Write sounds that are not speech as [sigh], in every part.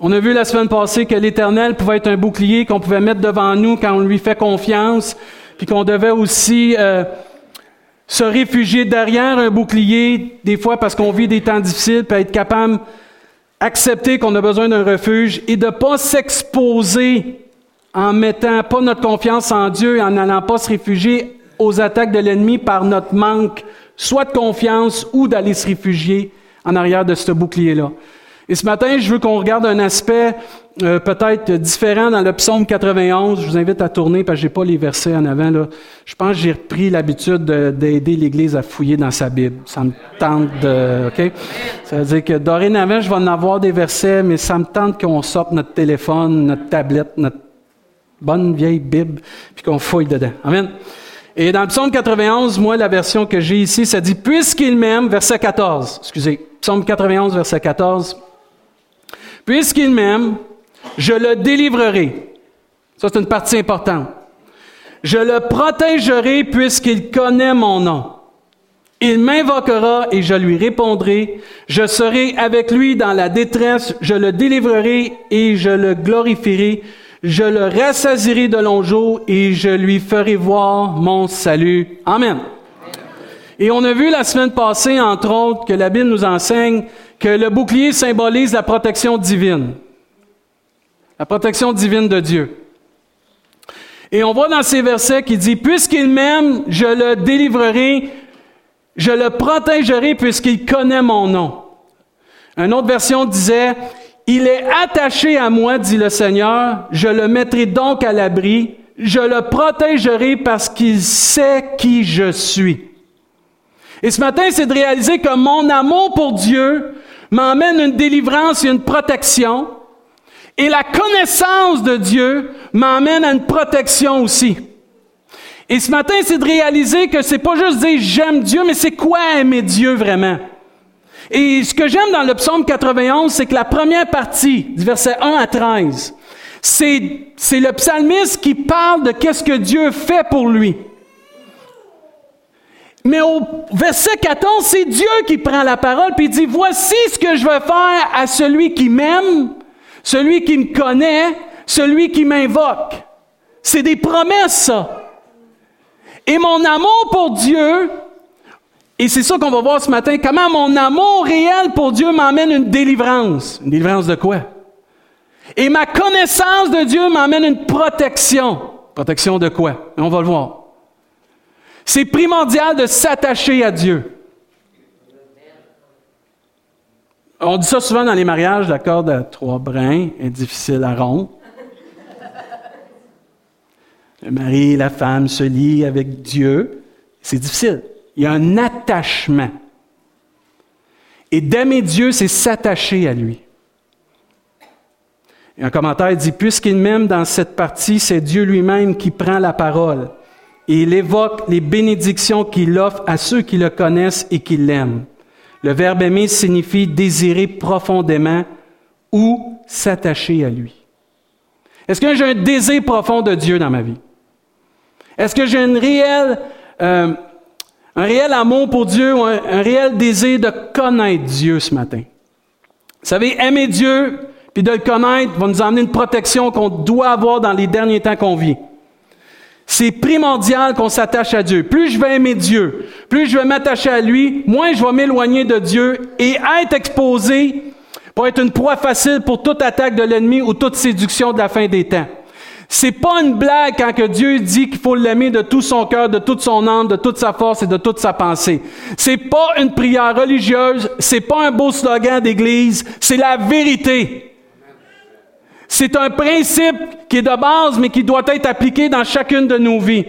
On a vu la semaine passée que l'Éternel pouvait être un bouclier qu'on pouvait mettre devant nous quand on lui fait confiance, puis qu'on devait aussi euh, se réfugier derrière un bouclier, des fois parce qu'on vit des temps difficiles, puis être capable d'accepter qu'on a besoin d'un refuge et de ne pas s'exposer en mettant pas notre confiance en Dieu en n'allant pas se réfugier aux attaques de l'ennemi par notre manque, soit de confiance ou d'aller se réfugier en arrière de ce bouclier-là. Et ce matin, je veux qu'on regarde un aspect euh, peut-être différent dans le psaume 91. Je vous invite à tourner parce que j'ai pas les versets en avant. Là. Je pense que j'ai repris l'habitude d'aider l'Église à fouiller dans sa Bible. Ça me tente de... OK? Ça veut dire que dorénavant, je vais en avoir des versets, mais ça me tente qu'on sorte notre téléphone, notre tablette, notre bonne vieille Bible, puis qu'on fouille dedans. Amen. Et dans le psaume 91, moi, la version que j'ai ici, ça dit, puisqu'il m'aime, verset 14, excusez, psaume 91, verset 14, Puisqu'il m'aime, je le délivrerai. Ça, c'est une partie importante. Je le protégerai puisqu'il connaît mon nom. Il m'invoquera et je lui répondrai. Je serai avec lui dans la détresse. Je le délivrerai et je le glorifierai. Je le rassasirai de longs jours et je lui ferai voir mon salut. Amen. Et on a vu la semaine passée, entre autres, que la Bible nous enseigne que le bouclier symbolise la protection divine. La protection divine de Dieu. Et on voit dans ces versets qui dit, puisqu'il m'aime, je le délivrerai, je le protégerai puisqu'il connaît mon nom. Une autre version disait, il est attaché à moi, dit le Seigneur, je le mettrai donc à l'abri, je le protégerai parce qu'il sait qui je suis. Et ce matin, c'est de réaliser que mon amour pour Dieu m'emmène une délivrance et une protection. Et la connaissance de Dieu m'emmène à une protection aussi. Et ce matin, c'est de réaliser que c'est pas juste dire j'aime Dieu, mais c'est quoi aimer Dieu vraiment? Et ce que j'aime dans le psaume 91, c'est que la première partie, du verset 1 à 13, c'est, c'est le psalmiste qui parle de qu'est-ce que Dieu fait pour lui. Mais au verset 14, c'est Dieu qui prend la parole puis dit, voici ce que je veux faire à celui qui m'aime, celui qui me connaît, celui qui m'invoque. C'est des promesses, ça. Et mon amour pour Dieu, et c'est ça qu'on va voir ce matin, comment mon amour réel pour Dieu m'emmène une délivrance. Une délivrance de quoi? Et ma connaissance de Dieu m'emmène une protection. Protection de quoi? on va le voir. C'est primordial de s'attacher à Dieu. On dit ça souvent dans les mariages, la corde à trois brins est difficile à rompre. Le mari et la femme se lient avec Dieu. C'est difficile. Il y a un attachement. Et d'aimer Dieu, c'est s'attacher à lui. Et un commentaire dit, puisqu'il m'aime dans cette partie, c'est Dieu lui-même qui prend la parole et il évoque les bénédictions qu'il offre à ceux qui le connaissent et qui l'aiment. Le verbe aimer signifie désirer profondément ou s'attacher à lui. Est-ce que j'ai un désir profond de Dieu dans ma vie? Est-ce que j'ai une réelle, euh, un réel amour pour Dieu ou un, réel désir de connaître Dieu ce matin? Vous savez, aimer Dieu puis de le connaître va nous emmener une protection qu'on doit avoir dans les derniers temps qu'on vit. C'est primordial qu'on s'attache à Dieu. Plus je vais aimer Dieu, plus je vais m'attacher à lui, moins je vais m'éloigner de Dieu et être exposé pour être une proie facile pour toute attaque de l'ennemi ou toute séduction de la fin des temps. C'est pas une blague quand que Dieu dit qu'il faut l'aimer de tout son cœur, de toute son âme, de toute sa force et de toute sa pensée. C'est pas une prière religieuse, c'est pas un beau slogan d'église, c'est la vérité. C'est un principe qui est de base, mais qui doit être appliqué dans chacune de nos vies.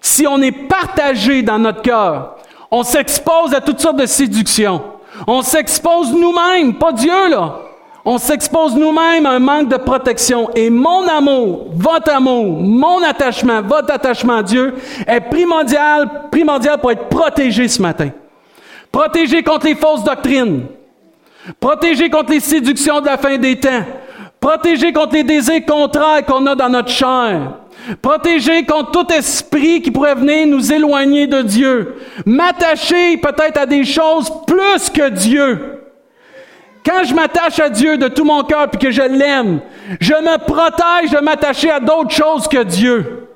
Si on est partagé dans notre cœur, on s'expose à toutes sortes de séductions. On s'expose nous-mêmes, pas Dieu, là. On s'expose nous-mêmes à un manque de protection. Et mon amour, votre amour, mon attachement, votre attachement à Dieu est primordial, primordial pour être protégé ce matin. Protégé contre les fausses doctrines. Protégé contre les séductions de la fin des temps. Protégé contre les désirs contraires qu'on a dans notre chair. Protégé contre tout esprit qui pourrait venir nous éloigner de Dieu. M'attacher peut-être à des choses plus que Dieu. Quand je m'attache à Dieu de tout mon cœur puis que je l'aime, je me protège de m'attacher à d'autres choses que Dieu.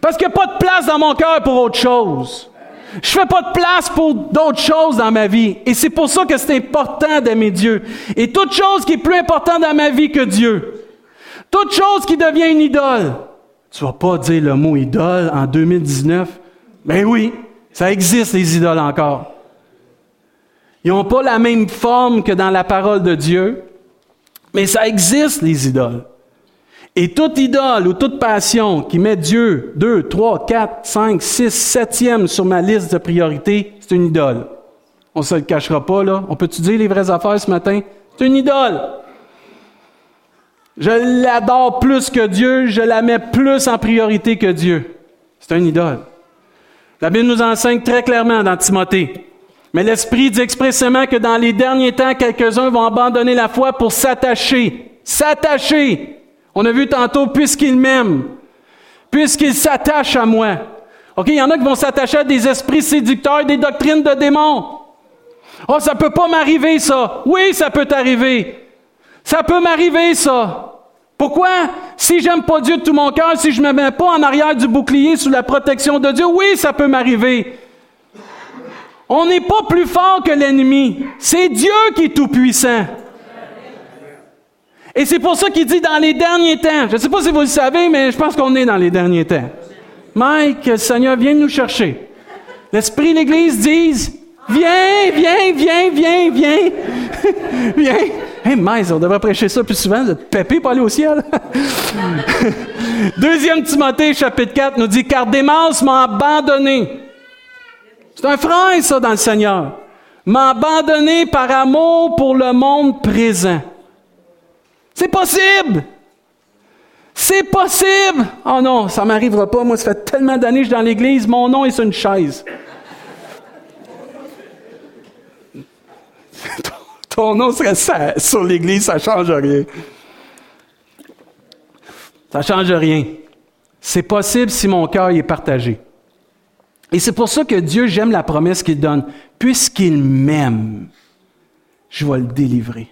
Parce qu'il n'y a pas de place dans mon cœur pour autre chose. Je fais pas de place pour d'autres choses dans ma vie. Et c'est pour ça que c'est important d'aimer Dieu. Et toute chose qui est plus importante dans ma vie que Dieu, toute chose qui devient une idole, tu vas pas dire le mot idole en 2019. Ben oui, ça existe les idoles encore. Ils n'ont pas la même forme que dans la parole de Dieu, mais ça existe les idoles. Et toute idole ou toute passion qui met Dieu 2, 3, 4, 5, 6, 7e sur ma liste de priorités, c'est une idole. On ne se le cachera pas, là. On peut-tu dire les vraies affaires ce matin? C'est une idole. Je l'adore plus que Dieu, je la mets plus en priorité que Dieu. C'est une idole. La Bible nous enseigne très clairement dans Timothée. Mais l'Esprit dit expressément que dans les derniers temps, quelques-uns vont abandonner la foi pour s'attacher. S'attacher on a vu tantôt, puisqu'il m'aime, puisqu'il s'attache à moi. OK, il y en a qui vont s'attacher à des esprits séducteurs, des doctrines de démons. Oh, ça peut pas m'arriver, ça. Oui, ça peut t'arriver. Ça peut m'arriver, ça. Pourquoi? Si j'aime pas Dieu de tout mon cœur, si je me mets pas en arrière du bouclier sous la protection de Dieu, oui, ça peut m'arriver. On n'est pas plus fort que l'ennemi. C'est Dieu qui est tout puissant. Et c'est pour ça qu'il dit dans les derniers temps. Je ne sais pas si vous le savez, mais je pense qu'on est dans les derniers temps. Mike, le Seigneur vient nous chercher. L'Esprit et l'Église disent, viens, viens, viens, viens, viens, [laughs] viens. Hey, Mike, on devrait prêcher ça plus souvent, de pépé pour aller au ciel. [laughs] Deuxième Timothée, chapitre 4, nous dit, car Démas m'a abandonné. C'est un frère, ça, dans le Seigneur. M'a abandonné par amour pour le monde présent. C'est possible! C'est possible! Oh non, ça m'arrivera pas. Moi, ça fait tellement d'années que je suis dans l'Église, mon nom est sur une chaise. [laughs] Ton nom serait sur l'Église, ça ne change rien. Ça ne change rien. C'est possible si mon cœur est partagé. Et c'est pour ça que Dieu, j'aime la promesse qu'il donne. Puisqu'il m'aime, je vais le délivrer.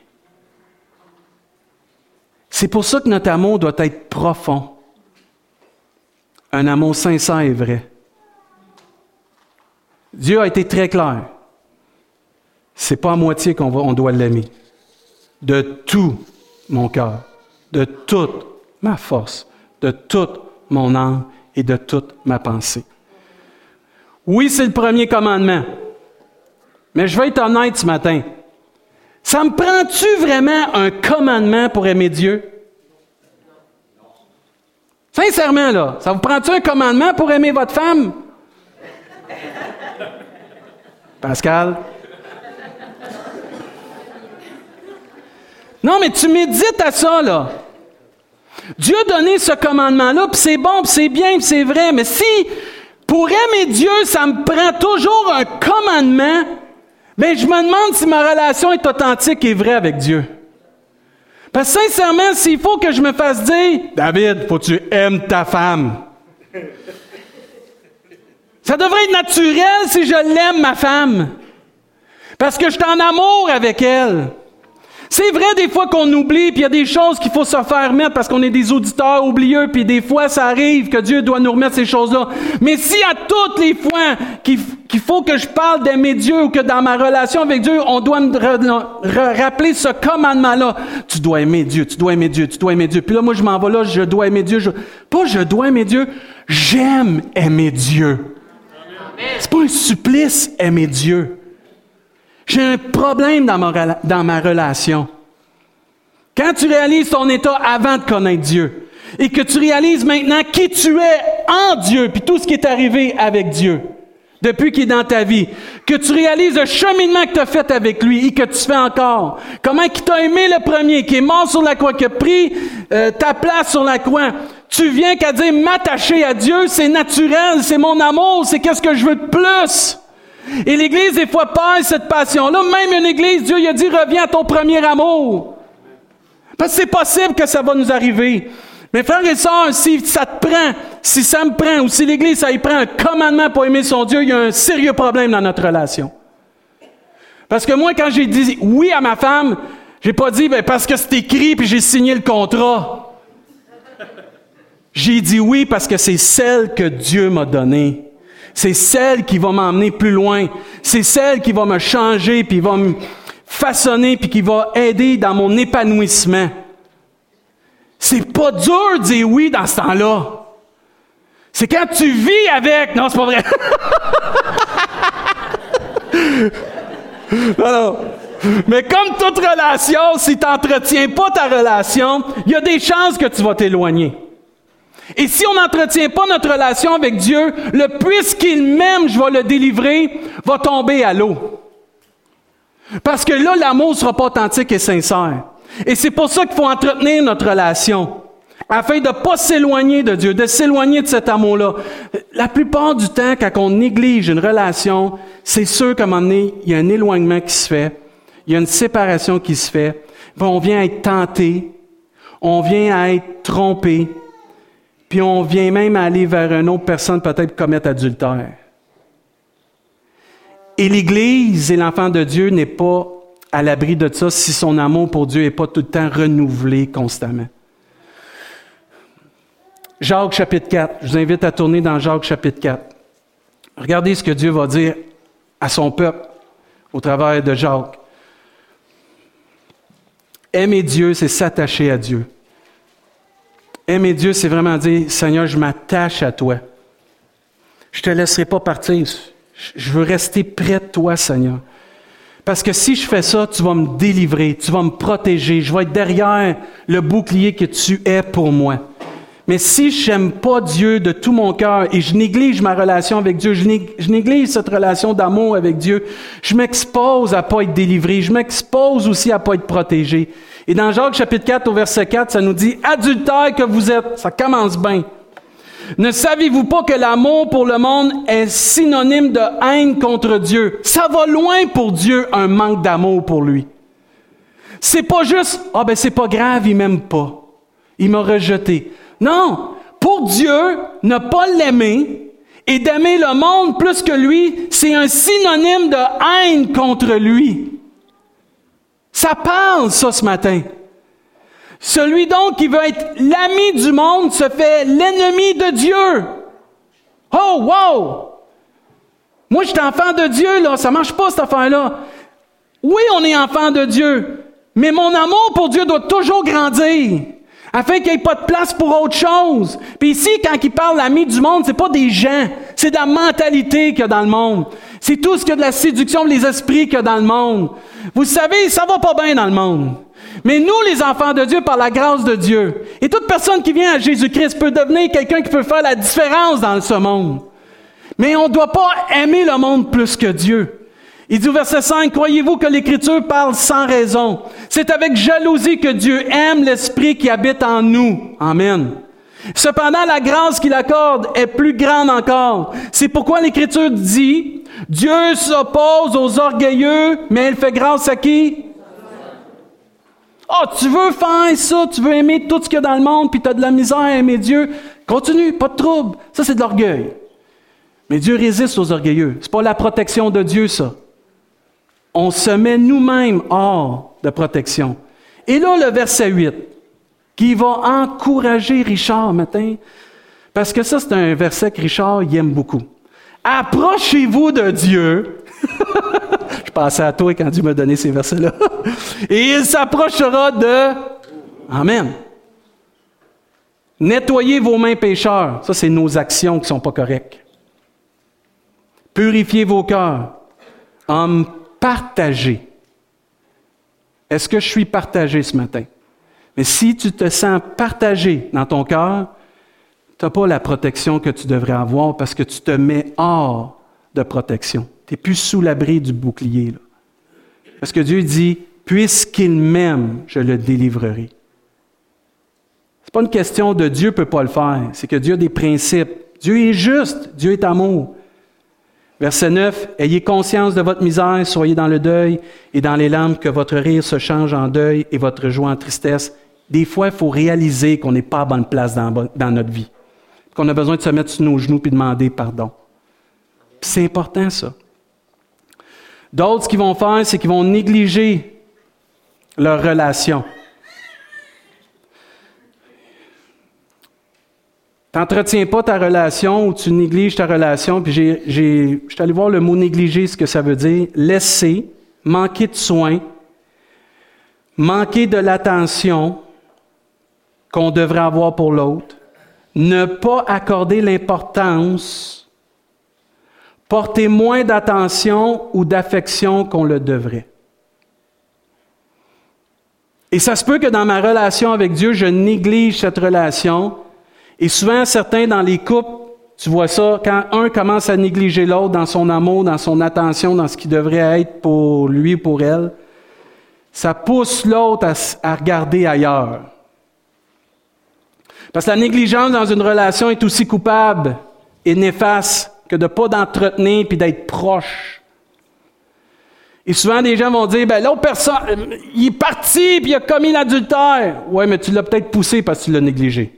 C'est pour ça que notre amour doit être profond. Un amour sincère et vrai. Dieu a été très clair. C'est pas à moitié qu'on on doit l'aimer. De tout mon cœur, de toute ma force, de toute mon âme et de toute ma pensée. Oui, c'est le premier commandement. Mais je vais être honnête ce matin. Ça me prend-tu vraiment un commandement pour aimer Dieu? Sincèrement, là, ça vous prend-tu un commandement pour aimer votre femme? Pascal? Non, mais tu médites à ça, là. Dieu a donné ce commandement-là, puis c'est bon, puis c'est bien, puis c'est vrai, mais si pour aimer Dieu, ça me prend toujours un commandement, mais je me demande si ma relation est authentique et vraie avec Dieu. Parce que sincèrement, s'il faut que je me fasse dire, David, faut que tu aimes ta femme. Ça devrait être naturel si je l'aime, ma femme. Parce que je suis en amour avec elle. C'est vrai des fois qu'on oublie, puis il y a des choses qu'il faut se faire mettre parce qu'on est des auditeurs oublieux, puis des fois ça arrive que Dieu doit nous remettre ces choses-là. Mais si à toutes les fois qu'il faut que je parle d'aimer Dieu ou que dans ma relation avec Dieu, on doit me rappeler ce commandement-là, tu dois aimer Dieu, tu dois aimer Dieu, tu dois aimer Dieu. Puis là, moi, je m'en vais là, je dois aimer Dieu. Je, pas je dois aimer Dieu, j'aime aimer Dieu. C'est pas un supplice aimer Dieu. J'ai un problème dans ma, relation. Quand tu réalises ton état avant de connaître Dieu et que tu réalises maintenant qui tu es en Dieu, puis tout ce qui est arrivé avec Dieu depuis qu'il est dans ta vie, que tu réalises le cheminement que tu as fait avec lui et que tu fais encore, comment il t'a aimé le premier, qui est mort sur la croix, qui a pris euh, ta place sur la croix, tu viens qu'à dire m'attacher à Dieu, c'est naturel, c'est mon amour, c'est qu'est-ce que je veux de plus? Et l'Église, des fois, perd cette passion-là. Même une Église, Dieu il a dit, reviens à ton premier amour. Parce que c'est possible que ça va nous arriver. Mais frères et sœurs, si ça te prend, si ça me prend, ou si l'Église, ça y prend un commandement pour aimer son Dieu, il y a un sérieux problème dans notre relation. Parce que moi, quand j'ai dit oui à ma femme, J'ai pas dit, ben, parce que c'est écrit puis j'ai signé le contrat. J'ai dit oui parce que c'est celle que Dieu m'a donnée. C'est celle qui va m'emmener plus loin. C'est celle qui va me changer puis va me façonner puis qui va aider dans mon épanouissement. C'est pas dur de dire oui dans ce temps-là. C'est quand tu vis avec. Non, c'est pas vrai. [laughs] Mais comme toute relation, si tu n'entretiens pas ta relation, il y a des chances que tu vas t'éloigner. Et si on n'entretient pas notre relation avec Dieu, le puisqu'il m'aime, je vais le délivrer, va tomber à l'eau. Parce que là, l'amour ne sera pas authentique et sincère. Et c'est pour ça qu'il faut entretenir notre relation, afin de ne pas s'éloigner de Dieu, de s'éloigner de cet amour-là. La plupart du temps, quand on néglige une relation, c'est sûr qu'à un moment donné, il y a un éloignement qui se fait, il y a une séparation qui se fait, on vient être tenté, on vient à être trompé, puis on vient même aller vers une autre personne peut-être commettre adultère. Et l'Église et l'enfant de Dieu n'est pas à l'abri de ça si son amour pour Dieu n'est pas tout le temps renouvelé constamment. Jacques chapitre 4, je vous invite à tourner dans Jacques chapitre 4. Regardez ce que Dieu va dire à son peuple au travers de Jacques. Aimer Dieu, c'est s'attacher à Dieu. Aimer Dieu, c'est vraiment dire, Seigneur, je m'attache à toi. Je ne te laisserai pas partir. Je veux rester près de toi, Seigneur. Parce que si je fais ça, tu vas me délivrer, tu vas me protéger, je vais être derrière le bouclier que tu es pour moi. Mais si je n'aime pas Dieu de tout mon cœur et je néglige ma relation avec Dieu, je, néglige cette relation d'amour avec Dieu, je m'expose à pas être délivré, je m'expose aussi à pas être protégé. Et dans Jacques chapitre 4 au verset 4, ça nous dit, adultère que vous êtes, ça commence bien. Ne savez-vous pas que l'amour pour le monde est synonyme de haine contre Dieu? Ça va loin pour Dieu un manque d'amour pour lui. C'est pas juste, ah ben c'est pas grave, il m'aime pas. Il m'a rejeté. Non, pour Dieu, ne pas l'aimer et d'aimer le monde plus que lui, c'est un synonyme de haine contre lui. Ça parle, ça, ce matin. Celui donc qui veut être l'ami du monde se fait l'ennemi de Dieu. Oh, wow! Moi, je suis enfant de Dieu, là. Ça marche pas, cette affaire-là. Oui, on est enfant de Dieu. Mais mon amour pour Dieu doit toujours grandir. Afin qu'il n'y ait pas de place pour autre chose. Puis ici, quand il parle l'ami du monde, c'est pas des gens. C'est de la mentalité qu'il y a dans le monde. C'est tout ce qu'il y a de la séduction, les esprits qu'il y a dans le monde. Vous savez, ça va pas bien dans le monde. Mais nous, les enfants de Dieu, par la grâce de Dieu, et toute personne qui vient à Jésus-Christ peut devenir quelqu'un qui peut faire la différence dans ce monde. Mais on ne doit pas aimer le monde plus que Dieu. Il dit au verset 5, croyez-vous que l'Écriture parle sans raison? C'est avec jalousie que Dieu aime l'Esprit qui habite en nous. Amen. Cependant, la grâce qu'il accorde est plus grande encore. C'est pourquoi l'Écriture dit, Dieu s'oppose aux orgueilleux, mais elle fait grâce à qui? Ah, tu veux faire ça, tu veux aimer tout ce qu'il y a dans le monde, puis tu as de la misère à aimer Dieu. Continue, pas de trouble. Ça, c'est de l'orgueil. Mais Dieu résiste aux orgueilleux. C'est pas la protection de Dieu, ça. On se met nous-mêmes hors de protection. Et là, le verset 8, qui va encourager Richard matin, parce que ça, c'est un verset que Richard il aime beaucoup. Approchez-vous de Dieu. [laughs] Je pensais à toi quand Dieu m'a donné ces versets-là. [laughs] Et il s'approchera de... Amen. Nettoyez vos mains pécheurs. Ça, c'est nos actions qui ne sont pas correctes. Purifiez vos cœurs. Hommes partagés. Est-ce que je suis partagé ce matin? Mais si tu te sens partagé dans ton cœur, tu n'as pas la protection que tu devrais avoir parce que tu te mets hors de protection. Tu n'es plus sous l'abri du bouclier. Parce que Dieu dit, puisqu'il m'aime, je le délivrerai. Ce n'est pas une question de Dieu ne peut pas le faire, c'est que Dieu a des principes. Dieu est juste, Dieu est amour. Verset 9, Ayez conscience de votre misère, soyez dans le deuil et dans les larmes, que votre rire se change en deuil et votre joie en tristesse. Des fois, il faut réaliser qu'on n'est pas à bonne place dans, notre vie, qu'on a besoin de se mettre sur nos genoux et demander pardon. C'est important, ça. D'autres, ce qu'ils vont faire, c'est qu'ils vont négliger leur relation. T'entretiens pas ta relation ou tu négliges ta relation, puis j'ai, j'ai, je suis allé voir le mot négliger, ce que ça veut dire. Laisser, manquer de soins, manquer de l'attention qu'on devrait avoir pour l'autre, ne pas accorder l'importance, porter moins d'attention ou d'affection qu'on le devrait. Et ça se peut que dans ma relation avec Dieu, je néglige cette relation et souvent, certains dans les couples, tu vois ça, quand un commence à négliger l'autre dans son amour, dans son attention, dans ce qui devrait être pour lui ou pour elle, ça pousse l'autre à, regarder ailleurs. Parce que la négligence dans une relation est aussi coupable et néfaste que de ne pas d'entretenir puis d'être proche. Et souvent, des gens vont dire, ben l'autre personne, il est parti puis il a commis l'adultère. Ouais, mais tu l'as peut-être poussé parce que tu l'as négligé.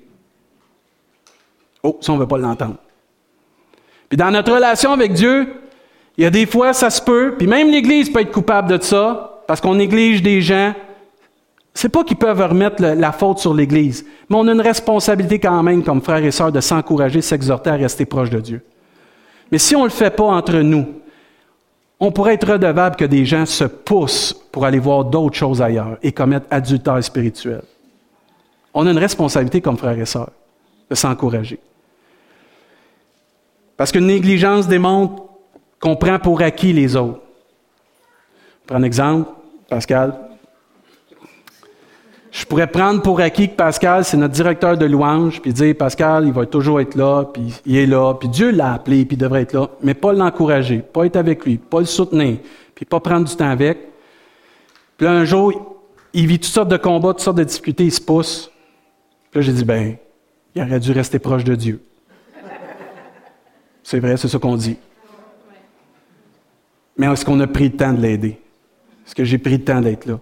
Oh, ça, on ne veut pas l'entendre. Puis dans notre relation avec Dieu, il y a des fois, ça se peut, puis même l'Église peut être coupable de ça, parce qu'on néglige des gens. C'est pas qu'ils peuvent remettre la faute sur l'Église, mais on a une responsabilité quand même, comme frères et sœurs, de s'encourager, s'exhorter à rester proche de Dieu. Mais si on ne le fait pas entre nous, on pourrait être redevable que des gens se poussent pour aller voir d'autres choses ailleurs et commettre adultère spirituel. On a une responsabilité comme frères et sœurs de s'encourager. Parce qu'une négligence démontre qu'on prend pour acquis les autres. Prends un exemple, Pascal. Je pourrais prendre pour acquis que Pascal, c'est notre directeur de louange, puis dire Pascal, il va toujours être là, puis il est là, puis Dieu l'a appelé, puis il devrait être là, mais pas l'encourager, pas être avec lui, pas le soutenir, puis pas prendre du temps avec. Puis là, un jour, il vit toutes sortes de combats, toutes sortes de difficultés, il se pousse. Puis là, j'ai dit, ben, il aurait dû rester proche de Dieu. C'est vrai, c'est ce qu'on dit. Mais est-ce qu'on a pris le temps de l'aider? Est-ce que j'ai pris le temps d'être là?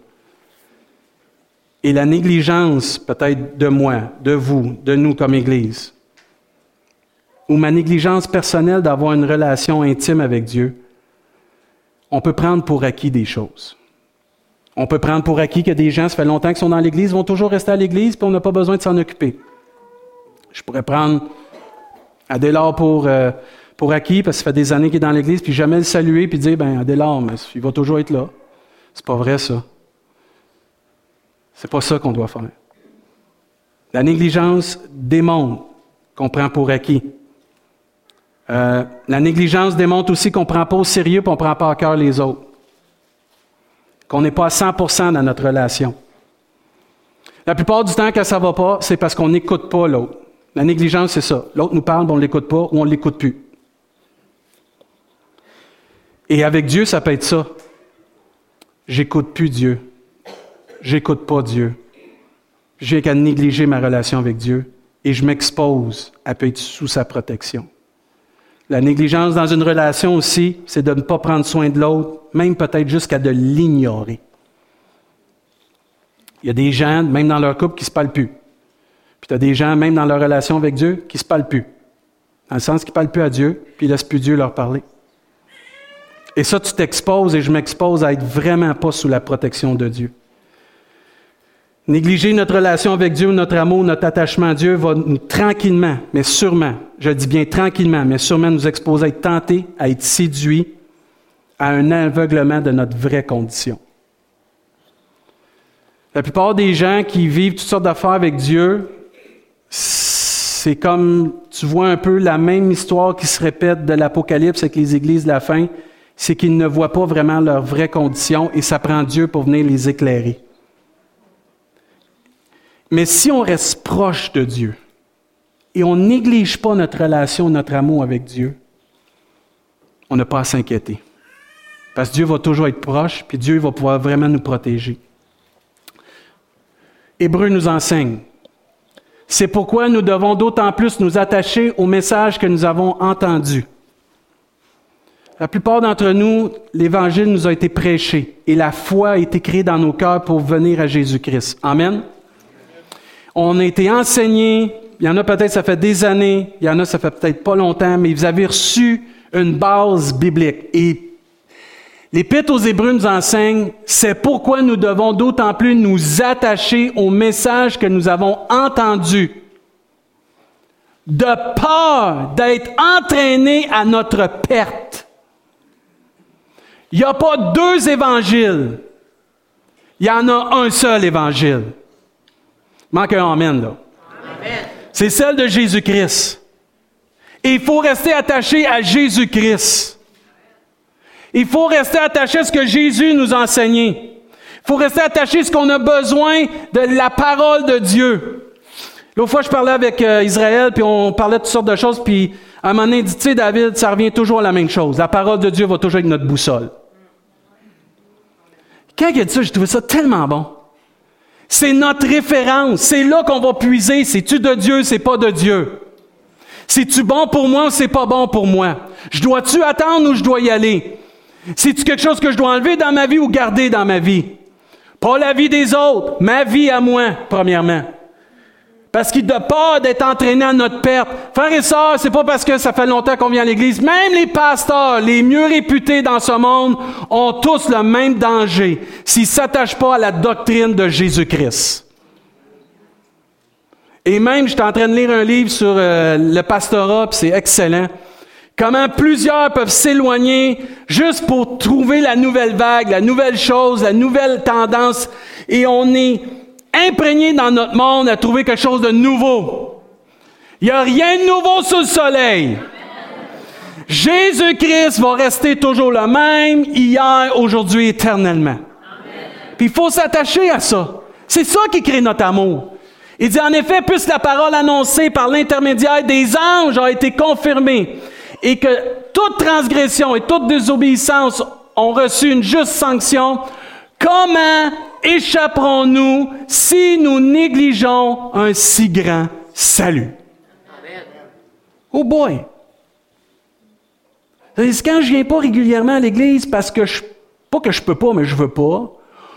Et la négligence, peut-être de moi, de vous, de nous comme Église, ou ma négligence personnelle d'avoir une relation intime avec Dieu, on peut prendre pour acquis des choses. On peut prendre pour acquis que des gens, ça fait longtemps qu'ils sont dans l'Église, vont toujours rester à l'Église, puis on n'a pas besoin de s'en occuper. Je pourrais prendre Adélard pour, euh, pour acquis, parce que ça fait des années qu'il est dans l'Église, puis jamais le saluer, puis dire, ben Adélard, mais il va toujours être là. C'est pas vrai, ça. C'est pas ça qu'on doit faire. La négligence démontre qu'on prend pour acquis. Euh, la négligence démontre aussi qu'on ne prend pas au sérieux et qu'on ne prend pas à cœur les autres. Qu'on n'est pas à 100% dans notre relation. La plupart du temps, quand ça ne va pas, c'est parce qu'on n'écoute pas l'autre. La négligence, c'est ça. L'autre nous parle, mais on ne l'écoute pas ou on ne l'écoute plus. Et avec Dieu, ça peut être ça. J'écoute plus Dieu. J'écoute pas Dieu. J'ai qu'à négliger ma relation avec Dieu et je m'expose à être sous sa protection. La négligence dans une relation aussi, c'est de ne pas prendre soin de l'autre, même peut-être jusqu'à de l'ignorer. Il y a des gens, même dans leur couple, qui ne se parlent plus. Puis tu as des gens, même dans leur relation avec Dieu, qui ne se parlent plus. Dans le sens qu'ils ne parlent plus à Dieu, puis ils ne laissent plus Dieu leur parler. Et ça, tu t'exposes et je m'expose à être vraiment pas sous la protection de Dieu. Négliger notre relation avec Dieu, notre amour, notre attachement à Dieu va nous, tranquillement, mais sûrement, je dis bien tranquillement, mais sûrement nous exposer à être tentés, à être séduits à un aveuglement de notre vraie condition. La plupart des gens qui vivent toutes sortes d'affaires avec Dieu c'est comme tu vois un peu la même histoire qui se répète de l'Apocalypse avec les églises de la fin, c'est qu'ils ne voient pas vraiment leurs vraies conditions et ça prend Dieu pour venir les éclairer. Mais si on reste proche de Dieu et on néglige pas notre relation, notre amour avec Dieu, on n'a pas à s'inquiéter. Parce que Dieu va toujours être proche, puis Dieu va pouvoir vraiment nous protéger. Hébreu nous enseigne c'est pourquoi nous devons d'autant plus nous attacher au message que nous avons entendu. La plupart d'entre nous, l'Évangile nous a été prêché et la foi a été créée dans nos cœurs pour venir à Jésus-Christ. Amen. On a été enseignés, il y en a peut-être ça fait des années, il y en a ça fait peut-être pas longtemps, mais vous avez reçu une base biblique. Et L'Épître aux Hébreux nous enseigne, c'est pourquoi nous devons d'autant plus nous attacher au message que nous avons entendu. De peur d'être entraînés à notre perte. Il n'y a pas deux évangiles. Il y en a un seul évangile. Manque un amen, là. C'est celle de Jésus-Christ. Et il faut rester attaché à Jésus-Christ. Il faut rester attaché à ce que Jésus nous a enseigné. Il faut rester attaché à ce qu'on a besoin de la parole de Dieu. L'autre fois, je parlais avec euh, Israël, puis on parlait de toutes sortes de choses, puis à un moment donné, il dit, tu sais, David, ça revient toujours à la même chose. La parole de Dieu va toujours être notre boussole. Quand il a dit ça, j'ai trouvé ça tellement bon. C'est notre référence. C'est là qu'on va puiser. C'est-tu de Dieu, c'est pas de Dieu? C'est-tu bon pour moi ou c'est pas bon pour moi? Je dois-tu attendre ou je dois y aller? C'est-tu quelque chose que je dois enlever dans ma vie ou garder dans ma vie? Pas la vie des autres, ma vie à moi, premièrement. Parce qu'il n'a pas d'être entraîné à notre perte. Frères et sœurs, c'est pas parce que ça fait longtemps qu'on vient à l'église. Même les pasteurs, les mieux réputés dans ce monde, ont tous le même danger s'ils s'attachent pas à la doctrine de Jésus-Christ. Et même, j'étais en train de lire un livre sur euh, le pastorat, c'est excellent. Comment plusieurs peuvent s'éloigner juste pour trouver la nouvelle vague, la nouvelle chose, la nouvelle tendance. Et on est imprégné dans notre monde à trouver quelque chose de nouveau. Il n'y a rien de nouveau sous le soleil. Jésus-Christ va rester toujours le même, hier, aujourd'hui, éternellement. Puis il faut s'attacher à ça. C'est ça qui crée notre amour. Il dit en effet, puisque la parole annoncée par l'intermédiaire des anges a été confirmée et que toute transgression et toute désobéissance ont reçu une juste sanction, comment échapperons-nous si nous négligeons un si grand salut? Oh boy! Quand je viens pas régulièrement à l'église parce que je, pas que je peux pas, mais je veux pas,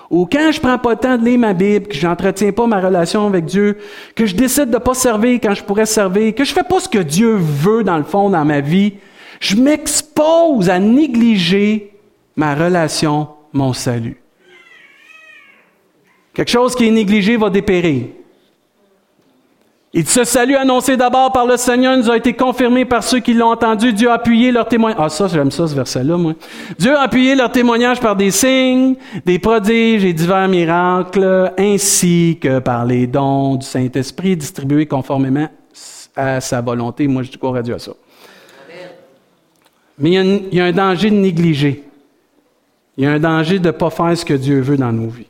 ou quand je prends pas le temps de lire ma Bible, que j'entretiens pas ma relation avec Dieu, que je décide de pas servir quand je pourrais servir, que je fais pas ce que Dieu veut dans le fond dans ma vie, je m'expose à négliger ma relation, mon salut. Quelque chose qui est négligé va dépérir. Et ce salut annoncé d'abord par le Seigneur nous a été confirmé par ceux qui l'ont entendu. Dieu a appuyé leur témoignage. Ah, ça, j'aime ça, ce verset-là, moi. Dieu a appuyé leur témoignage par des signes, des prodiges et divers miracles, ainsi que par les dons du Saint-Esprit distribués conformément à sa volonté. Moi, je quoi à Dieu à ça? Mais il y, a il y, a un danger de négliger. Il y a un danger de ne pas faire ce que Dieu veut dans nos vies.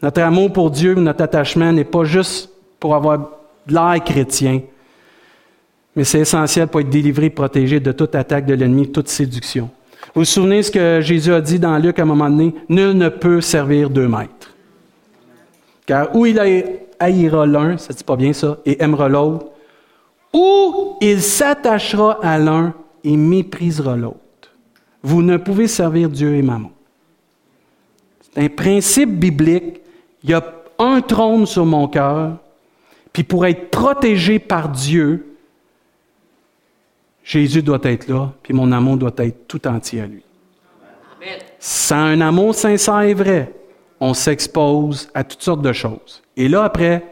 Notre amour pour Dieu, notre attachement n'est pas juste pour avoir l'air chrétien, mais c'est essentiel pour être délivré, protégé de toute attaque de l'ennemi, toute séduction. Vous vous souvenez ce que Jésus a dit dans Luc à un moment donné? Nul ne peut servir deux maîtres. Car où il haïra l'un, ça dit pas bien ça, et aimera l'autre, ou il s'attachera à l'un et méprisera l'autre. Vous ne pouvez servir Dieu et Maman. C'est un principe biblique il y a un trône sur mon cœur, puis pour être protégé par Dieu, Jésus doit être là, puis mon amour doit être tout entier à lui. Sans un amour sincère et vrai, on s'expose à toutes sortes de choses. Et là, après,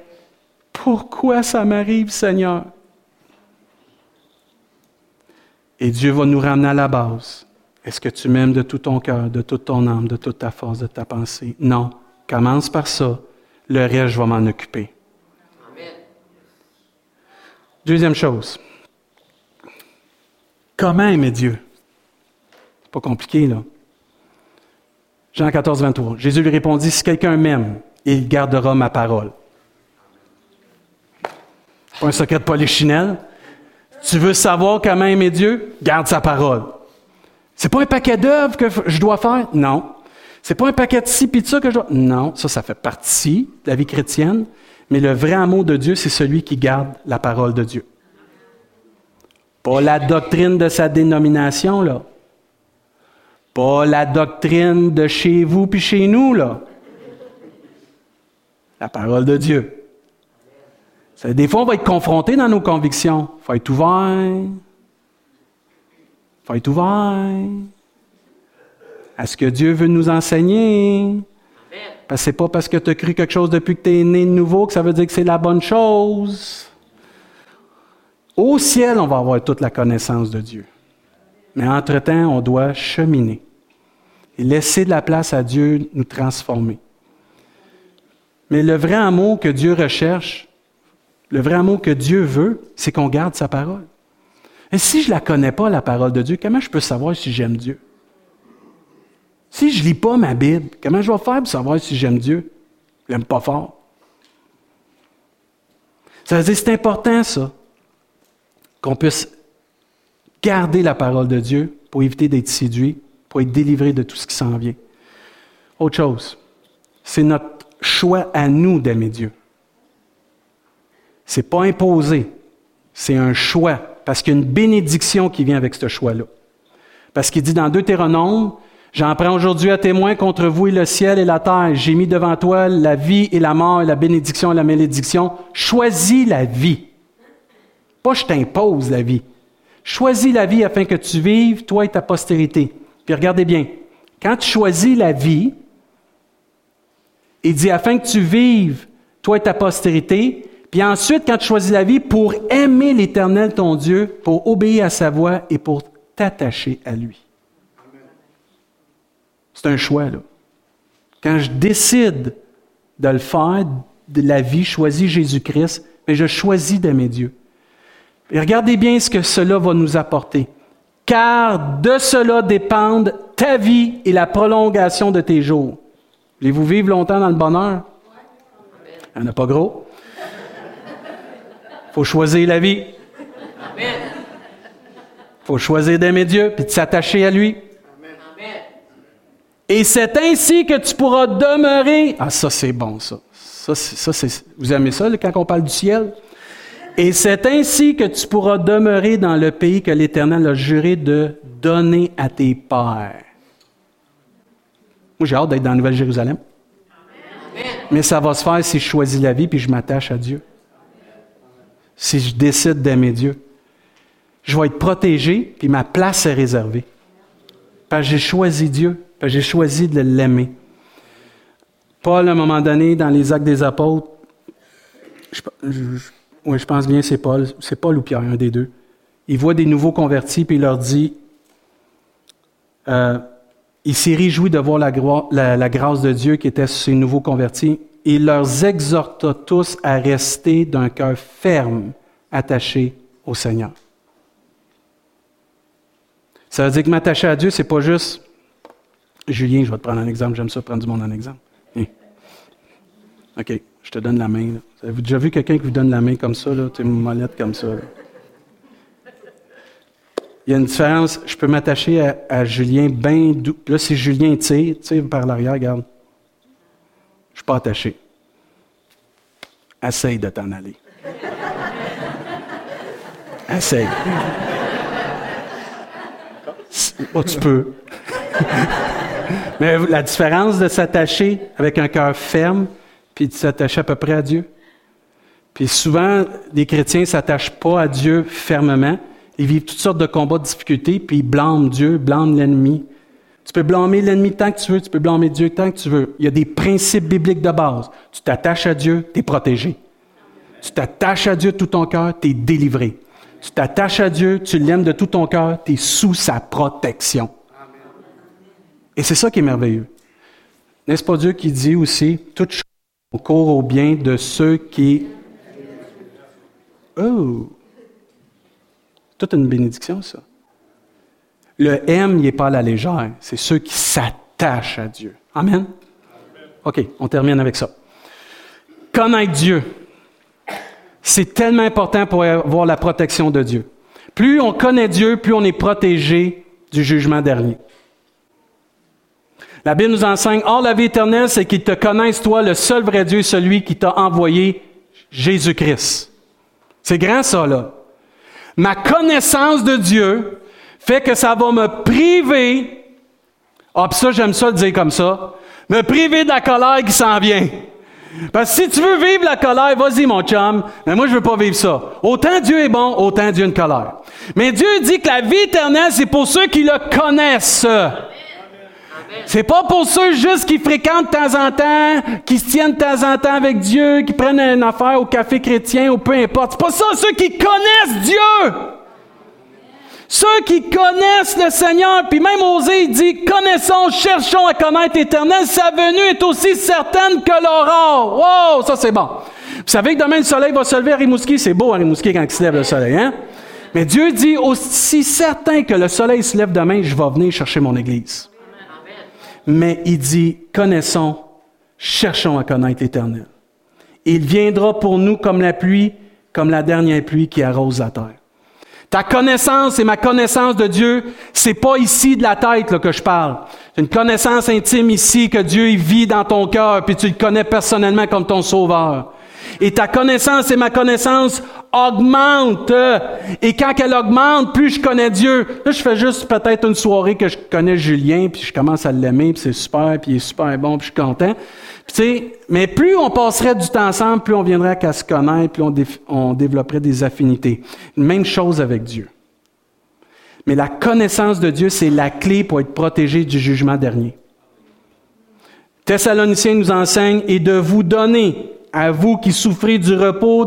pourquoi ça m'arrive, Seigneur? Et Dieu va nous ramener à la base. Est-ce que tu m'aimes de tout ton cœur, de toute ton âme, de toute ta force, de ta pensée? Non. Commence par ça. Le reste, je vais m'en occuper. Deuxième chose. Comment aimer Dieu? C'est pas compliqué, là. Jean 14, 23. Jésus lui répondit, si quelqu'un m'aime, il gardera ma parole. Pas un secret de polichinelle. Tu veux savoir comment aimer Dieu? Garde sa parole. C'est pas un paquet d'œuvres que je dois faire? Non. C'est pas un paquet de ci puis de ça que je dois. Non, ça, ça fait partie de la vie chrétienne. Mais le vrai amour de Dieu, c'est celui qui garde la parole de Dieu. Pas la doctrine de sa dénomination, là. Pas la doctrine de chez vous puis chez nous, là. La parole de Dieu. Des fois, on va être confronté dans nos convictions. Il faut être ouvert. Il faut être ouvert. À ce que Dieu veut nous enseigner. Parce que c'est pas parce que tu as cru quelque chose depuis que tu es né de nouveau que ça veut dire que c'est la bonne chose. Au ciel, on va avoir toute la connaissance de Dieu. Mais entre-temps, on doit cheminer et laisser de la place à Dieu nous transformer. Mais le vrai amour que Dieu recherche, le vrai amour que Dieu veut, c'est qu'on garde sa parole. Et si je ne la connais pas, la parole de Dieu, comment je peux savoir si j'aime Dieu? Si je ne lis pas ma Bible, comment je vais faire pour savoir si j'aime Dieu? Je l'aime pas fort. Ça veut dire c'est important, ça, qu'on puisse garder la parole de Dieu pour éviter d'être séduit, pour être délivré de tout ce qui s'en vient. Autre chose, c'est notre choix à nous d'aimer Dieu. C'est pas imposé, c'est un choix, parce qu'il y a une bénédiction qui vient avec ce choix-là. Parce qu'il dit dans Deutéronome, J'en prends aujourd'hui à témoin contre vous et le ciel et la terre. J'ai mis devant toi la vie et la mort la bénédiction et la malédiction. Choisis la vie. Pas je t'impose la vie. Choisis la vie afin que tu vives, toi et ta postérité. Puis regardez bien, quand tu choisis la vie, il dit afin que tu vives, toi et ta postérité. Puis ensuite, quand tu choisis la vie, pour aimer l'Éternel ton Dieu, pour obéir à sa voix et pour t'attacher à lui. C'est un choix, là. Quand je décide de le faire, de la vie, choisis Jésus-Christ, mais je choisis d'aimer Dieu. Et regardez bien ce que cela va nous apporter. Car de cela dépendent ta vie et la prolongation de tes jours. Voulez-vous vivre longtemps dans le bonheur? Il n'y en a pas gros. Il faut choisir la vie. Il faut choisir d'aimer Dieu puis de s'attacher à lui. Et c'est ainsi que tu pourras demeurer. Ah, ça, c'est bon, ça. ça, ça vous aimez ça, quand on parle du ciel? Et c'est ainsi que tu pourras demeurer dans le pays que l'Éternel a juré de donner à tes pères. Moi, j'ai hâte d'être dans la Nouvelle-Jérusalem. Mais ça va se faire si je choisis la vie puis je m'attache à Dieu. Si je décide d'aimer Dieu. Je vais être protégé puis ma place est réservée. Parce que j'ai choisi Dieu. J'ai choisi de l'aimer. Paul, à un moment donné, dans les actes des apôtres, je, je pense bien c'est Paul, c'est Paul ou Pierre, un des deux. Il voit des nouveaux convertis, puis il leur dit, euh, il s'est réjoui de voir la, la, grâce de Dieu qui était sur ces nouveaux convertis. Et il leur exhorta tous à rester d'un cœur ferme, attaché au Seigneur. Ça veut dire que m'attacher à Dieu, c'est pas juste Julien, je vais te prendre un exemple. J'aime ça prendre du monde en exemple. OK, je te donne la main. Avez-vous déjà vu quelqu'un qui vous donne la main comme ça? Tu es une molette comme ça. Il y a une différence. Je peux m'attacher à, Julien bien doux. Là, si Julien tire, tire par l'arrière, regarde. Je ne suis pas attaché. Essaye de t'en aller. Essaye. [laughs] Oh, tu peux. [laughs] [laughs] Mais la différence de s'attacher avec un cœur ferme, puis de s'attacher à peu près à Dieu. Puis souvent, les chrétiens ne s'attachent pas à Dieu fermement. Ils vivent toutes sortes de combats, de difficultés, puis ils blâment Dieu, blâment l'ennemi. Tu peux blâmer l'ennemi tant que tu veux, tu peux blâmer Dieu tant que tu veux. Il y a des principes bibliques de base. Tu t'attaches à Dieu, tu es protégé. Tu t'attaches à Dieu tout ton cœur, tu es délivré. Tu t'attaches à Dieu, tu l'aimes de tout ton cœur, tu es sous sa protection. Et c'est ça qui est merveilleux. N'est-ce pas Dieu qui dit aussi, toute chose court au bien de ceux qui... Oh! Toute une bénédiction, ça. Le M, il n'est pas à la légère. C'est ceux qui s'attachent à Dieu. Amen? OK, on termine avec ça. Connaître Dieu. C'est tellement important pour avoir la protection de Dieu. Plus on connaît Dieu, plus on est protégé du jugement dernier. La Bible nous enseigne, Or, la vie éternelle, c'est qu'ils te connaissent, toi, le seul vrai Dieu, celui qui t'a envoyé Jésus-Christ. C'est grand, ça, là. Ma connaissance de Dieu fait que ça va me priver, ah, ça, j'aime ça le dire comme ça, me priver de la colère qui s'en vient. Parce que si tu veux vivre la colère, vas-y, mon chum. Mais moi, je veux pas vivre ça. Autant Dieu est bon, autant Dieu a une colère. Mais Dieu dit que la vie éternelle, c'est pour ceux qui le connaissent. C'est pas pour ceux juste qui fréquentent de temps en temps, qui se tiennent de temps en temps avec Dieu, qui prennent une affaire au café chrétien ou peu importe. C'est pas ça, ceux qui connaissent Dieu. Ceux qui connaissent le Seigneur, puis même Osée il dit, connaissons, cherchons à connaître l'Éternel, sa venue est aussi certaine que l'aurore. Wow, ça c'est bon. Vous savez que demain le soleil va se lever à Rimouski, c'est beau à Rimouski quand il se lève le soleil, hein? Mais Dieu dit, aussi certain que le soleil se lève demain, je vais venir chercher mon Église mais il dit, connaissons, cherchons à connaître l'Éternel. Il viendra pour nous comme la pluie, comme la dernière pluie qui arrose la terre. Ta connaissance et ma connaissance de Dieu, c'est pas ici de la tête que je parle. C'est une connaissance intime ici que Dieu vit dans ton cœur, puis tu le connais personnellement comme ton sauveur. Et ta connaissance et ma connaissance augmente. Et quand elle augmente, plus je connais Dieu. Là, je fais juste peut-être une soirée que je connais Julien, puis je commence à l'aimer, puis c'est super, puis il est super bon, puis je suis content. Puis, mais plus on passerait du temps ensemble, plus on viendrait à se connaître, plus on, on développerait des affinités. Même chose avec Dieu. Mais la connaissance de Dieu, c'est la clé pour être protégé du jugement dernier. Thessaloniciens nous enseigne et de vous donner à vous qui souffrez du repos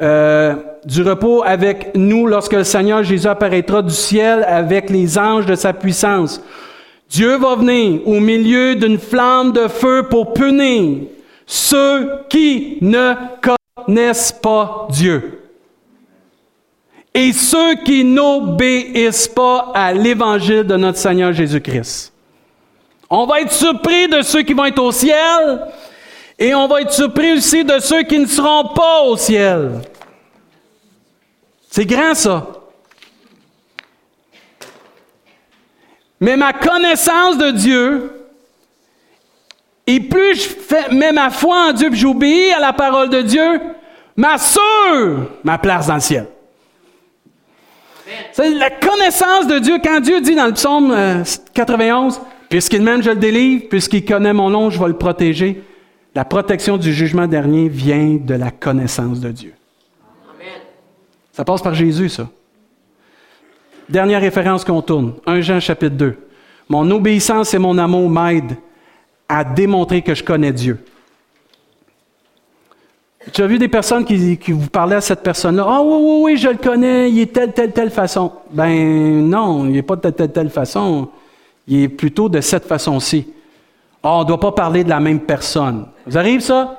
euh, du repos avec nous lorsque le Seigneur Jésus apparaîtra du ciel avec les anges de sa puissance. Dieu va venir au milieu d'une flamme de feu pour punir ceux qui ne connaissent pas Dieu et ceux qui n'obéissent pas à l'évangile de notre Seigneur Jésus-Christ. On va être surpris de ceux qui vont être au ciel et on va être surpris aussi de ceux qui ne seront pas au ciel. C'est grand ça. Mais ma connaissance de Dieu, et plus je mets ma foi en Dieu, et j'obéis à la parole de Dieu, m'assure ma place dans le ciel. C'est la connaissance de Dieu. Quand Dieu dit dans le psaume 91, euh, puisqu'il m'aime, je le délivre, puisqu'il connaît mon nom, je vais le protéger. La protection du jugement dernier vient de la connaissance de Dieu. Ça passe par Jésus, ça. Dernière référence qu'on tourne, 1 Jean chapitre 2. Mon obéissance et mon amour m'aident à démontrer que je connais Dieu. Tu as vu des personnes qui, vous parlaient à cette personne-là. Ah oui, oui, oui, je le connais, il est telle, telle, telle façon. Ben non, il n'est pas de telle, telle, telle façon. Il est plutôt de cette façon-ci. Ah, on ne doit pas parler de la même personne. Vous arrive ça?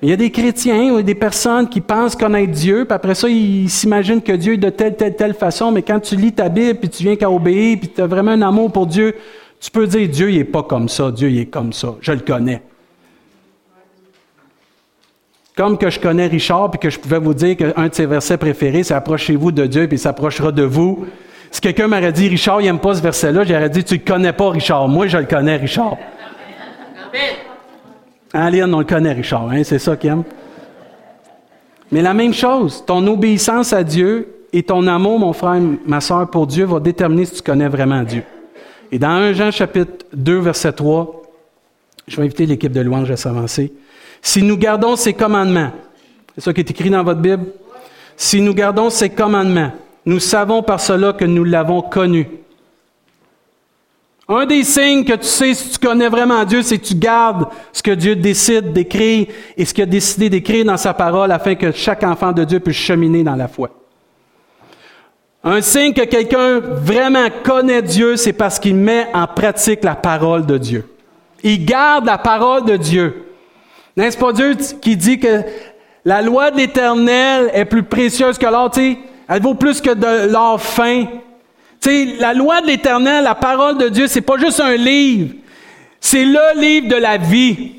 Il y a des chrétiens ou des personnes qui pensent connaître Dieu, puis après ça, ils s'imaginent que Dieu est de telle, telle, telle façon, mais quand tu lis ta Bible, puis tu viens qu'à obéir, puis tu as vraiment un amour pour Dieu, tu peux dire, Dieu, n'est pas comme ça, Dieu, il est comme ça, je le connais. Comme que je connais Richard, puis que je pouvais vous dire qu'un de ses versets préférés, c'est Approchez-vous de Dieu, puis il s'approchera de vous. Si quelqu'un m'aurait dit, Richard, il n'aime pas ce verset-là, j'aurais dit, tu ne connais pas Richard. Moi, je le connais, Richard. Amen. on le connaît, Richard, hein, c'est ça qu'il aime. Mais la même chose, ton obéissance à Dieu et ton amour, mon frère, ma soeur, pour Dieu va déterminer si tu connais vraiment Dieu. Et dans 1 Jean chapitre 2, verset 3, je vais inviter l'équipe de louange à s'avancer. Si nous gardons ses commandements, c'est ça qui est écrit dans votre Bible, si nous gardons ses commandements, nous savons par cela que nous l'avons connu un des signes que tu sais si tu connais vraiment Dieu, c'est que tu gardes ce que Dieu décide d'écrire et ce qu'il a décidé d'écrire dans sa parole afin que chaque enfant de Dieu puisse cheminer dans la foi. Un signe que quelqu'un vraiment connaît Dieu, c'est parce qu'il met en pratique la parole de Dieu. Il garde la parole de Dieu. N'est-ce pas Dieu qui dit que la loi de l'Éternel est plus précieuse que l'or? Elle vaut plus que de l'or fin sais, la loi de l'Éternel, la parole de Dieu, c'est pas juste un livre. C'est le livre de la vie.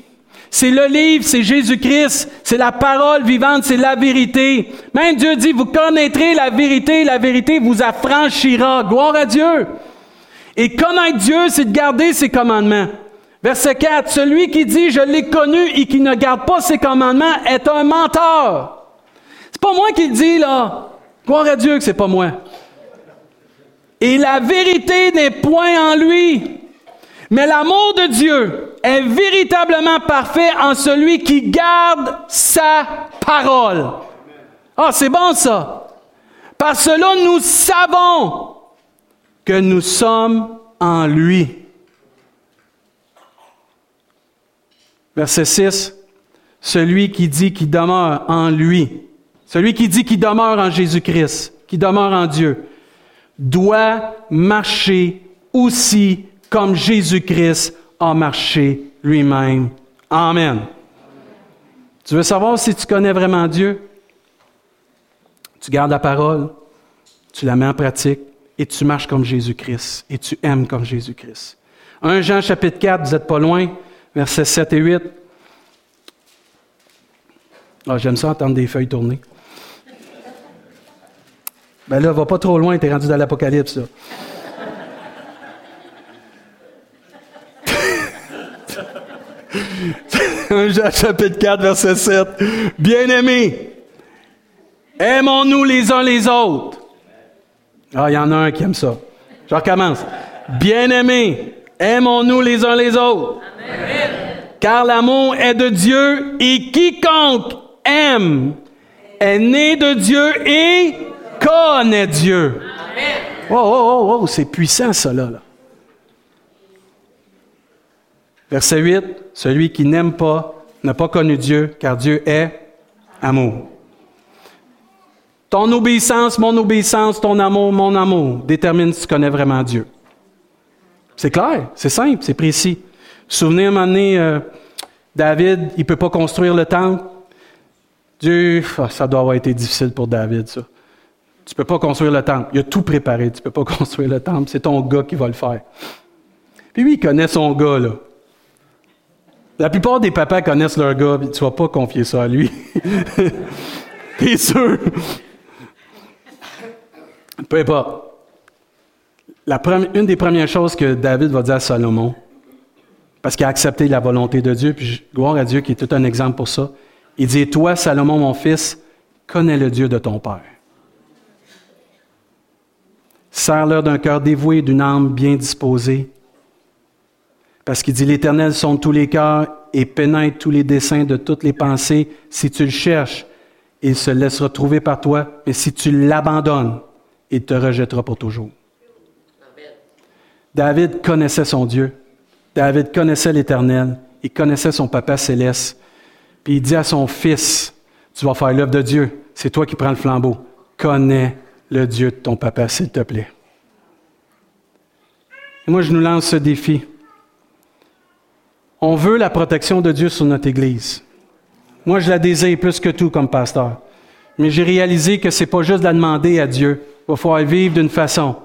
C'est le livre, c'est Jésus-Christ, c'est la parole vivante, c'est la vérité. Même Dieu dit, vous connaîtrez la vérité, la vérité vous affranchira. Gloire à Dieu. Et connaître Dieu, c'est de garder ses commandements. Verset 4, celui qui dit, je l'ai connu et qui ne garde pas ses commandements est un menteur. C'est pas moi qui le dis, là. Gloire à Dieu que c'est pas moi. Et la vérité n'est point en lui. Mais l'amour de Dieu est véritablement parfait en celui qui garde sa parole. Ah, c'est bon ça. Par cela, nous savons que nous sommes en lui. Verset 6, celui qui dit qu'il demeure en lui, celui qui dit qu'il demeure en Jésus-Christ, qui demeure en Dieu, doit marcher aussi comme Jésus-Christ a marché lui-même. Amen. Tu veux savoir si tu connais vraiment Dieu? Tu gardes la parole, tu la mets en pratique et tu marches comme Jésus-Christ et tu aimes comme Jésus-Christ. 1 Jean chapitre 4, vous n'êtes pas loin, versets 7 et 8. Ah, j'aime ça entendre des feuilles tourner. Ben là, va pas trop loin, tu es rendu dans l'Apocalypse. 1 [laughs] Jean chapitre 4, verset 7. Bien-aimés, aimons-nous les uns les autres. Ah, il y en a un qui aime ça. Je recommence. Bien-aimés, aimons-nous les uns les autres. Car l'amour est de Dieu et quiconque aime est né de Dieu et connaît Dieu. Oh, oh, oh, oh, c'est puissant ça là. Verset 8, celui qui n'aime pas n'a pas connu Dieu, car Dieu est amour. Ton obéissance, mon obéissance, ton amour, mon amour détermine si tu connais vraiment Dieu. C'est clair, c'est simple, c'est précis. Souvenez, à un moment donné, euh, David, il ne peut pas construire le temple. Dieu, ah, ça doit avoir été difficile pour David, ça. Tu ne peux pas construire le temple. Il a tout préparé. Tu ne peux pas [laughs] construire le temple. C'est ton gars qui va le faire. Puis lui, il connaît son gars, là. La plupart des papas connaissent leur gars, tu ne vas pas confier ça à lui. [laughs] T'es sûr? Peu importe. Une des premières choses que David va dire à Salomon, parce qu'il a accepté la volonté de Dieu, puis gloire à Dieu qui est tout un exemple pour ça, il dit, toi, Salomon, mon fils, connais le Dieu de ton Père. Sers-leur d'un cœur dévoué, d'une âme bien disposée, parce qu'il dit, l'Éternel sonde tous les cœurs et pénètre tous les desseins de toutes les pensées. Si tu le cherches, il se laissera trouver par toi, mais si tu l'abandonnes, il te rejettera pour toujours. David connaissait son Dieu. David connaissait l'Éternel. Il connaissait son Papa céleste. Puis il dit à son fils, tu vas faire l'œuvre de Dieu. C'est toi qui prends le flambeau. Connais le Dieu de ton Papa, s'il te plaît. moi, je nous lance ce défi. On veut la protection de Dieu sur notre Église. Moi, je la désire plus que tout comme pasteur. Mais j'ai réalisé que ce n'est pas juste de la demander à Dieu. Il va falloir vivre d'une façon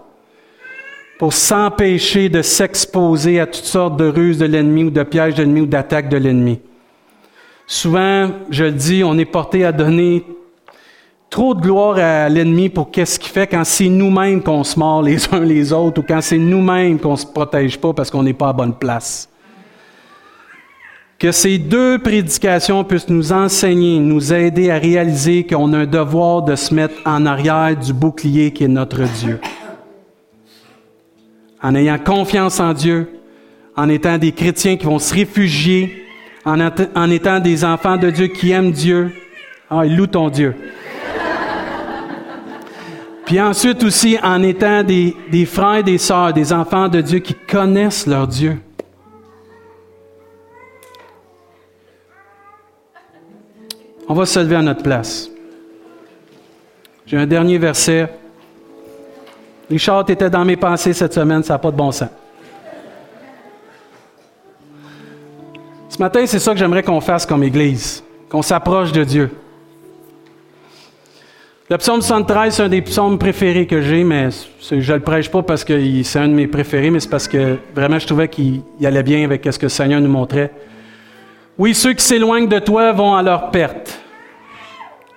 pour s'empêcher de s'exposer à toutes sortes de ruses de l'ennemi ou de pièges de l'ennemi ou d'attaques de l'ennemi. Souvent, je le dis, on est porté à donner trop de gloire à l'ennemi pour qu'est-ce qu'il fait quand c'est nous-mêmes qu'on se mord les [laughs] uns les autres ou quand c'est nous-mêmes qu'on ne se protège pas parce qu'on n'est pas à bonne place. Que ces deux prédications puissent nous enseigner, nous aider à réaliser qu'on a un devoir de se mettre en arrière du bouclier qui est notre Dieu. En ayant confiance en Dieu, en étant des chrétiens qui vont se réfugier, en, étant des enfants de Dieu qui aiment Dieu. Ah, loue ton Dieu. Puis ensuite aussi en étant des, frères et des sœurs, des enfants de Dieu qui connaissent leur Dieu. On va se lever à notre place. J'ai un dernier verset. Richard, tu étais dans mes pensées cette semaine, ça n'a pas de bon sens. Ce matin, c'est ça que j'aimerais qu'on fasse comme Église, qu'on s'approche de Dieu. Le psaume 73, c'est un des psaumes préférés que j'ai, mais je ne le prêche pas parce que c'est un de mes préférés, mais c'est parce que vraiment je trouvais qu'il allait bien avec ce que le Seigneur nous montrait. Oui, ceux qui s'éloignent de toi vont à leur perte.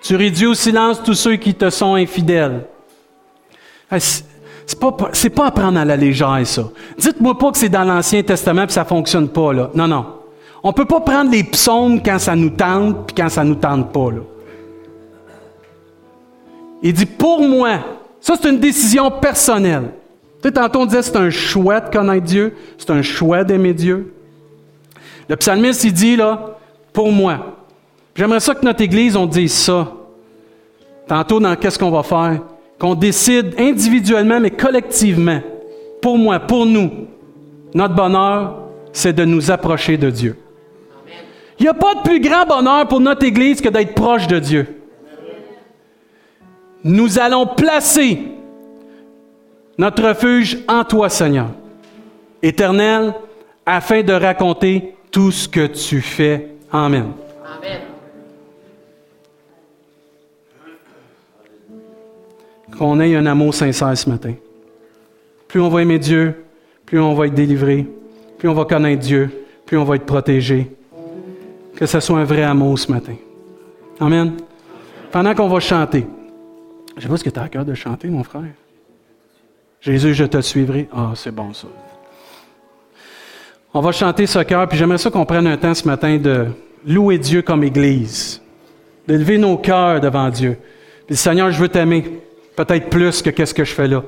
Tu réduis au silence tous ceux qui te sont infidèles. C'est pas, pas à prendre à la légère, ça. Dites-moi pas que c'est dans l'Ancien Testament et ça fonctionne pas. Non, non. On peut pas prendre les psaumes quand ça nous tente puis quand ça nous tente pas. Il dit, pour moi, ça c'est une décision personnelle. Tu sais, tantôt on disait c'est un choix de connaître Dieu, c'est un choix d'aimer Dieu. Le psalmiste, il dit là, pour moi. J'aimerais ça que notre Église, on dise ça. Tantôt, dans qu'est-ce qu'on va faire? Qu'on décide individuellement, mais collectivement. Pour moi, pour nous. Notre bonheur, c'est de nous approcher de Dieu. Il n'y a pas de plus grand bonheur pour notre Église que d'être proche de Dieu. Nous allons placer notre refuge en toi, Seigneur, éternel, afin de raconter tout ce que tu fais. Amen. Amen. Qu'on ait un amour sincère ce matin. Plus on va aimer Dieu, plus on va être délivré, plus on va connaître Dieu, plus on va être protégé. Que ce soit un vrai amour ce matin. Amen. Pendant qu'on va chanter, je sais ce que tu as à cœur de chanter, mon frère. Jésus, je te suivrai. Ah, c'est bon ça. On va chanter ce cœur, puis j'aimerais ça qu'on prenne un temps ce matin de louer Dieu comme Église, de lever nos cœurs devant Dieu. Puis Seigneur, je veux t'aimer, peut-être plus que qu'est-ce que je fais là.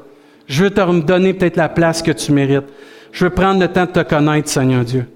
Je veux te donner peut-être la place que tu mérites. Je veux prendre le temps de te connaître, Seigneur Dieu.